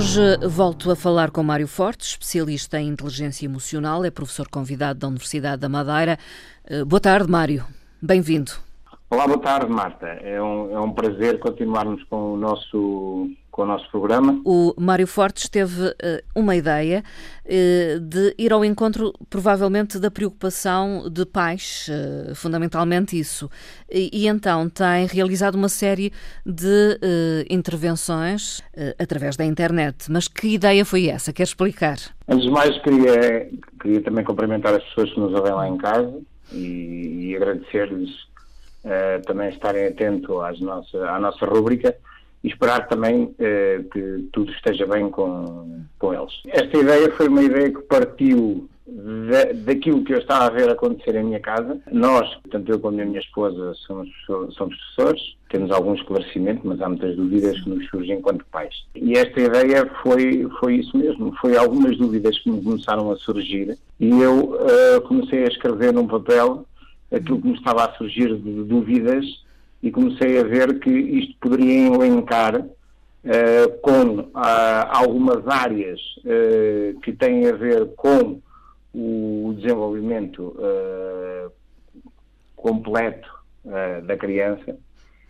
Hoje volto a falar com Mário Fortes, especialista em inteligência emocional, é professor convidado da Universidade da Madeira. Eh, boa tarde, Mário. Bem-vindo. Olá, boa tarde, Marta. É um, é um prazer continuarmos com o nosso com o nosso programa. O Mário Fortes teve uh, uma ideia uh, de ir ao encontro, provavelmente, da preocupação de pais, uh, fundamentalmente isso. E, e, então tem realizado uma série de intervenções através da internet. Mas que ideia foi essa? Quer explicar? Antes de mais, queria, queria também cumprimentar as pessoas que nos ouvem lá em casa e, e agradecer-lhes também estarem atentos às nossa, à nossa rúbrica e esperar também eh, que tudo esteja bem com, com eles. Esta ideia foi uma ideia que partiu da, daquilo que eu estava a ver acontecer em minha casa. Nós, tanto eu como a minha esposa, somos, somos professores, temos algum esclarecimento, mas há muitas dúvidas que nos surgem enquanto pais. E esta ideia foi, foi isso mesmo, foi algumas dúvidas que me começaram a surgir e eu uh, comecei a escrever num papel aquilo que me estava a surgir de dúvidas e comecei a ver que isto poderia elencar uh, com uh, algumas áreas uh, que têm a ver com o desenvolvimento completo da criança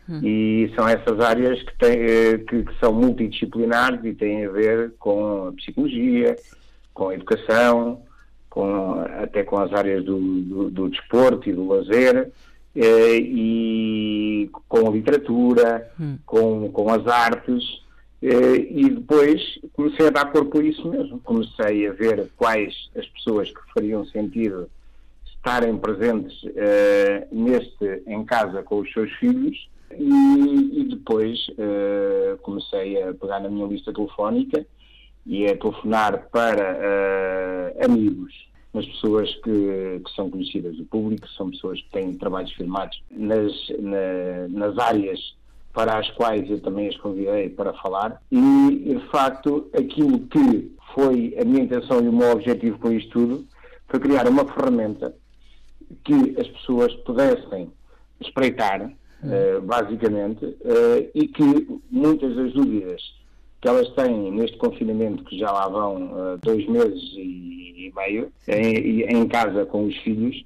hum. e são essas áreas que, têm, que, que, são multidisciplinares e têm a ver com a psicologia, com a educação, com, até com as áreas do, do, do desporto e do lazer, eh, e com a literatura, hum. com, com as artes, eh, e depois comecei a dar corpo a isso mesmo. Comecei a ver quais as pessoas que fariam sentido estarem presentes eh, neste em casa com os seus filhos e, e depois comecei a pegar na minha lista telefónica e a telefonar para amigos nas pessoas que, que, são conhecidas do público, são pessoas que têm trabalhos firmados nas, na, nas áreas para as quais eu também as convidei para falar. E, de facto, aquilo que foi a minha intenção e o meu objetivo com isto tudo foi criar uma ferramenta que as pessoas pudessem espreitar, uh, basicamente, uh, e que muitas das dúvidas que elas têm neste confinamento, que já lá vão uh, dois meses e, e meio, em, em, casa com os filhos,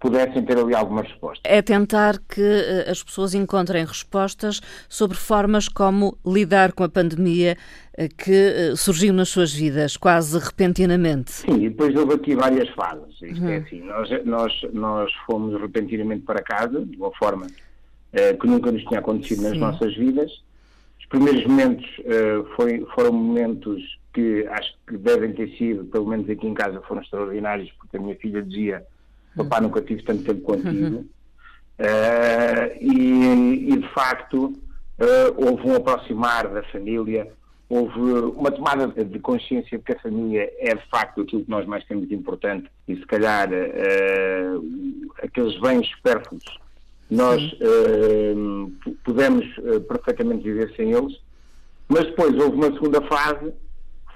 pudessem ter ali algumas respostas. É tentar que uh, as pessoas encontrem respostas sobre formas como lidar com a pandemia uh, que surgiu nas suas vidas, quase repentinamente. Sim, e depois houve aqui várias fases. Isto é uhum. é assim, nós, nós, nós fomos repentinamente para casa, de uma forma que nunca nos tinha acontecido Sim. nas nossas vidas, os primeiros momentos uh, foi, foram momentos que acho que devem ter sido, pelo menos aqui em casa, foram extraordinários, porque a minha filha dizia: Papá, nunca tive tanto tempo contigo. Uh, e, e, de facto, uh, houve um aproximar da família, houve uma tomada de consciência de que a família é de facto aquilo que nós mais temos de importante e, se calhar, aqueles bens supérfluos nós uh, pudemos uh, perfeitamente viver sem eles, mas depois houve uma segunda fase,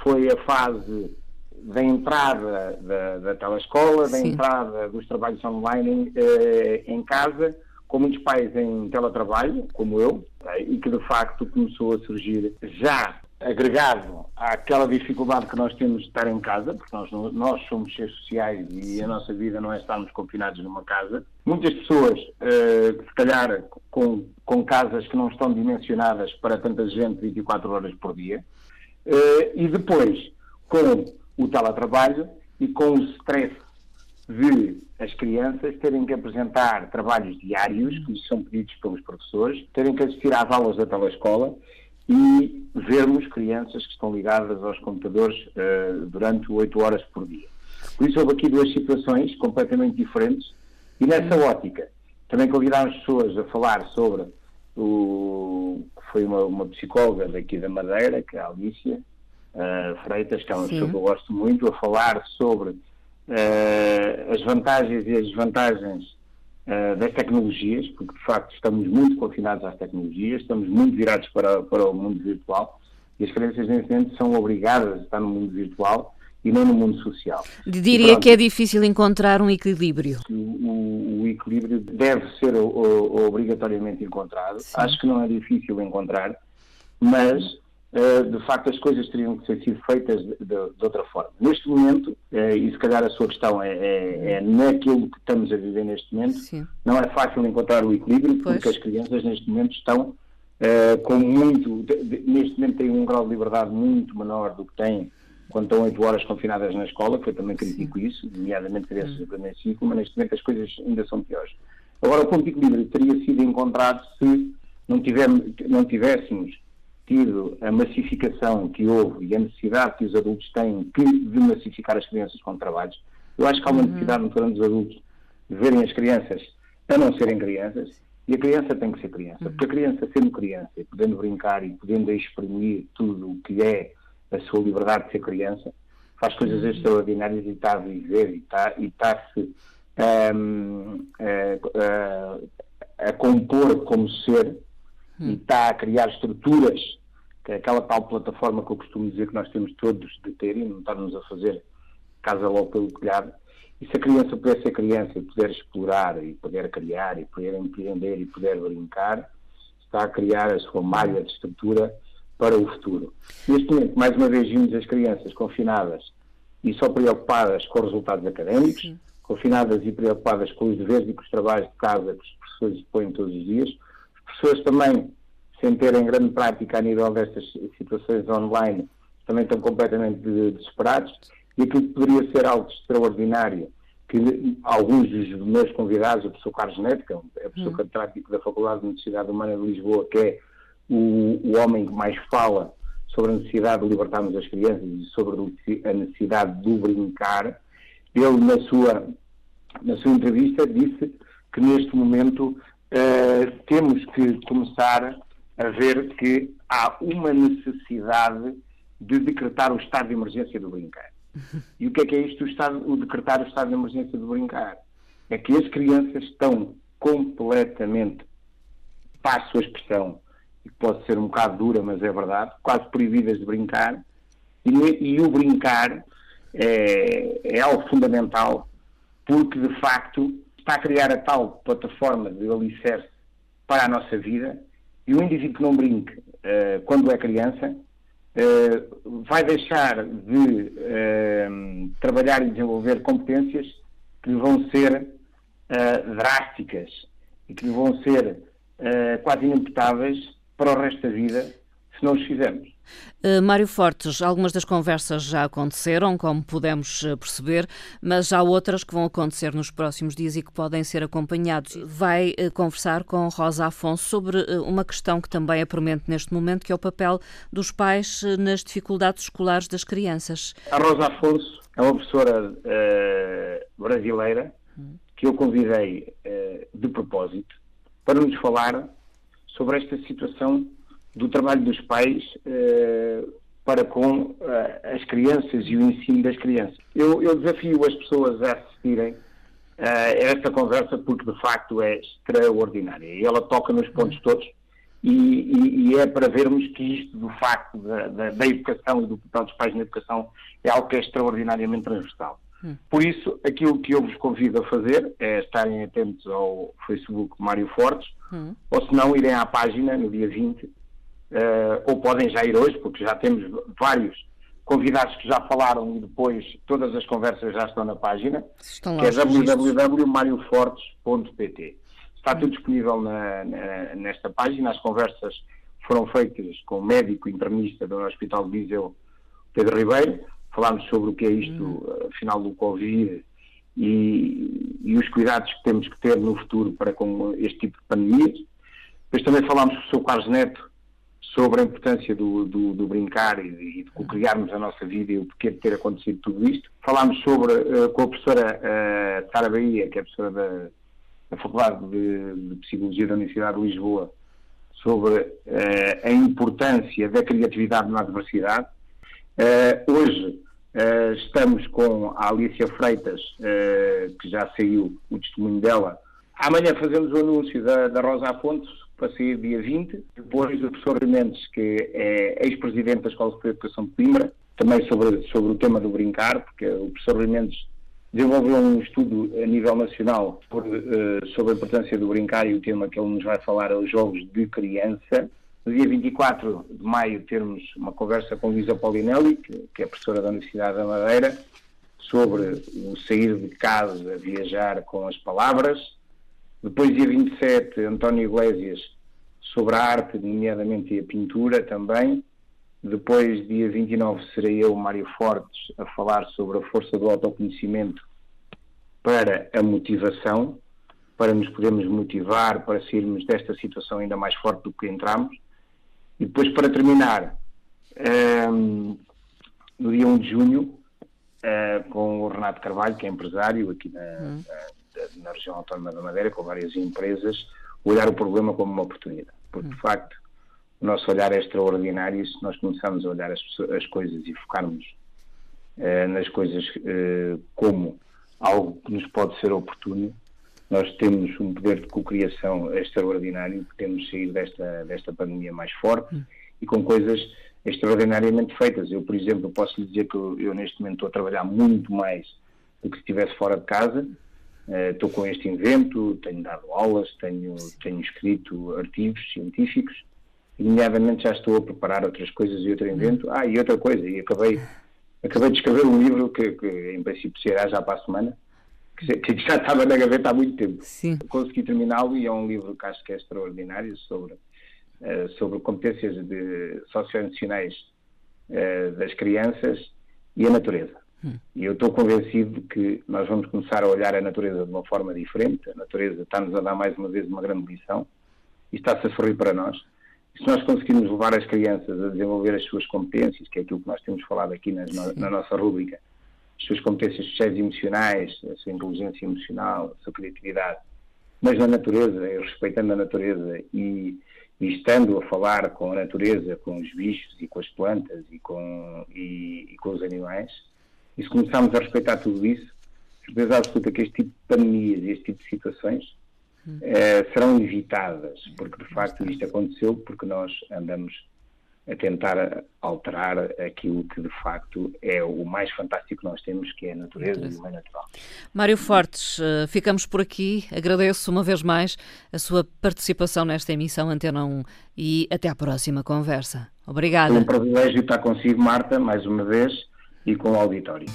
foi a fase da entrada da, da telescola, da entrada dos trabalhos online uh, em casa, com muitos pais em teletrabalho, como eu, e que de facto começou a surgir já agregado àquela dificuldade que nós temos de estar em casa, porque nós, nós somos seres sociais e a nossa vida não é estarmos confinados numa casa. Muitas pessoas, uh, se calhar, com, com casas que não estão dimensionadas para tanta gente 24 horas por dia. Uh, e depois, com o teletrabalho e com o stress de as crianças terem que apresentar trabalhos diários, que lhes são pedidos pelos professores, terem que assistir às aulas da telescola e vermos crianças que estão ligadas aos computadores uh, durante oito horas por dia. Por isso houve aqui duas situações completamente diferentes e nessa uhum. ótica também convidámos pessoas a falar sobre o foi uma, uma psicóloga daqui da Madeira, que é a Alicia uh, Freitas, que é uma Sim. pessoa que eu gosto muito, a falar sobre uh, as vantagens e as desvantagens uh, das tecnologias, porque de facto estamos muito confinados às tecnologias, estamos muito virados para, para o mundo virtual e as crianças nesse momento são obrigadas a estar no mundo virtual e não no mundo social. Diria pronto, que é difícil encontrar um equilíbrio. O, o, o equilíbrio deve ser o, obrigatoriamente encontrado. Sim. Acho que não é difícil encontrar, mas de facto as coisas teriam que ser sido feitas de, de, de outra forma. Neste momento, uh, e se calhar a sua questão é, é, é, naquilo que estamos a viver neste momento, Sim. não é fácil encontrar o equilíbrio, pois. porque as crianças neste momento estão uh, com muito, de, neste momento têm um grau de liberdade muito menor do que têm quando estão oito horas confinadas na escola, que eu também critico Sim. isso, nomeadamente crianças do primeiro ciclo, mas neste momento as coisas ainda são piores. Agora, o ponto de equilíbrio teria sido encontrado se não, não tivéssemos tido a massificação que houve e a necessidade que os adultos têm de massificar as crianças com trabalhos. Eu acho que há uma uhum. necessidade grande dos adultos de verem as crianças a não serem crianças e a criança tem que ser criança. Porque a criança, sendo criança, podendo brincar e podendo exprimir tudo o que é a sua liberdade de ser criança, faz coisas uhum. extraordinárias e está a viver e está, e está-se um, a, a, a, compor como ser e está a criar estruturas, que é aquela tal plataforma que eu costumo dizer que nós temos todos de ter e não estarmos a fazer casa logo pelo telhado. E se a criança puder ser criança e puder explorar e puder criar e poder empreender e puder brincar, está a criar a sua malha de estrutura para o futuro. Neste momento, mais uma vez, vimos as crianças confinadas e só preocupadas com os resultados académicos, Sim. confinadas e preocupadas com os deveres e com os trabalhos de casa que os professores põem todos os dias. As pessoas também, sem terem grande prática a nível destas situações online, também estão completamente desesperados e aquilo que poderia ser algo extraordinário que alguns dos meus convidados, o professor Carlos Neto, que é o professor hum. catedrático da Faculdade de Universidade Humana de Lisboa, que é o, o homem que mais fala sobre a necessidade de libertarmos as crianças e sobre a necessidade do brincar, ele na sua, na sua entrevista disse que neste momento uh, temos que começar a ver que há uma necessidade de decretar o estado de emergência do brincar. E o que é que é isto, o, estado, o decretar o estado de emergência do brincar? É que as crianças estão completamente, passo a expressão, e pode ser um bocado dura, mas é verdade, quase proibidas de brincar, e, e o brincar é, é, algo fundamental, porque de facto está a criar a tal plataforma de alicerce para a nossa vida, e o indivíduo que não brinque uh, quando é criança uh, vai deixar de uh, trabalhar e desenvolver competências que vão ser drásticas e que vão ser quase inimputáveis para o resto da vida se não os fizermos. Uh, Mário Fortes, algumas das conversas já aconteceram, como pudemos eh, perceber, mas há outras que vão acontecer nos próximos dias e que podem ser acompanhados. Vai uh, conversar com Rosa Afonso sobre uh, uma questão que também é premente neste momento, que é o papel dos pais nas dificuldades escolares das crianças. A Rosa Afonso é uma professora brasileira hum. que eu convidei de propósito para nos falar sobre esta situação do trabalho dos pais eh, para com eh, as crianças e o ensino das crianças. Eu, eu desafio as pessoas a assistirem eh, a esta conversa porque de facto é extraordinária e ela toca nos pontos todos e, e, e é para vermos que isto do facto da, da, da educação e do papel dos pais na educação é algo que é extraordinariamente transversal. Hum. Por isso, aquilo que eu vos convido a fazer é estarem atentos ao Facebook Mário Fortes, hum. ou se não, irem à página no dia 20, uh, ou podem já ir hoje, porque já temos vários convidados que já falaram e depois todas as conversas já estão na página, estão que é www.mariofortes.pt. Está tudo disponível na, na, nesta página, as conversas foram feitas com o médico internista do Hospital de Viseu, Pedro Ribeiro, falámos sobre o que é isto, uhum. afinal, do Covid e, e, os cuidados que temos que ter no futuro para com este tipo de pandemias. Depois também falámos com o Sr. Carlos Neto sobre a importância do, do, do brincar e de, de criarmos a nossa vida e o porquê de ter acontecido tudo isto. Falámos sobre, uh, com a professora uh, Sara Bahia, que é professora da, da Faculdade de, de, Psicologia da Universidade de Lisboa, sobre uh, a importância da criatividade na adversidade hoje estamos com a Alicia Freitas, que já saiu o testemunho dela. Amanhã fazemos o anúncio da, da Rosa Afonso, para sair dia 20. Depois o professor Mendes, que é ex-presidente da Escola de Educação de Coimbra, também sobre, sobre o tema do brincar, porque o professor Mendes desenvolveu um estudo a nível nacional por, uh, sobre a importância do brincar e o tema que ele nos vai falar é os jogos de criança. no dia 24 de maio, termos uma conversa com Luísa Paulinelli, que, que é professora da Universidade da Madeira, sobre o sair de casa, viajar com as palavras. Depois, dia 27, António Iglesias, sobre a arte, nomeadamente a pintura também. Depois, dia 29, serei eu, Mário Fortes, a falar sobre a força do autoconhecimento para a motivação, para nos podermos motivar, para sairmos desta situação ainda mais forte do que entramos. E depois, para terminar, um, no dia 1 de junho, uh, com o Renato Carvalho, que é empresário aqui na, hum. Na, região autónoma da Madeira, com várias empresas, olhar o problema como uma oportunidade. Porque, hum. de facto, o nosso olhar é extraordinário e se nós começarmos a olhar as, as coisas e focarmos uh, nas coisas uh, como algo que nos pode ser oportuno, nós temos um poder de cocriação extraordinário, podemos sair desta, desta pandemia mais forte hum. e com coisas extraordinariamente feitas. Eu, por exemplo, posso lhe dizer que eu, eu, neste momento estou a trabalhar muito mais do que se estivesse fora de casa. Uh, estou com este invento, tenho dado aulas, tenho, tenho escrito artigos científicos e, nomeadamente, já estou a preparar outras coisas e outro hum. invento. Ah, e outra coisa, e acabei, acabei de escrever um livro que, que em princípio será já para a semana, que já estava na gaveta há muito tempo. Sim. Consegui terminá-lo e é um livro que acho que é extraordinário sobre, uh, sobre competências de, socioemocionais uh, das crianças e a natureza. Hum. E eu estou convencido de que nós vamos começar a olhar a natureza de uma forma diferente. A natureza está-nos a dar mais uma vez uma grande lição e está-se a sorrir para nós. E se nós conseguirmos levar as crianças a desenvolver as suas competências, que é aquilo que nós temos falado aqui na, na nossa rúbrica, as suas competências sociais e emocionais, a sua inteligência emocional, a sua criatividade, mas na natureza, respeitando a natureza e, e, estando a falar com a natureza, com os bichos e com as plantas e com, e, e com os animais, e se começarmos a respeitar tudo isso, certeza absoluta que este tipo de pandemias e este tipo de situações eh, serão evitadas, porque de facto isto aconteceu porque nós andamos a tentar alterar aquilo que de facto é o mais fantástico que nós temos, que é a natureza, e o meio natural. Mário Fortes, eh, ficamos por aqui. Agradeço uma vez mais a sua participação nesta emissão Antena 1 e até à próxima conversa. Obrigada. Foi um privilégio estar consigo, Marta, mais uma vez, e com o auditório.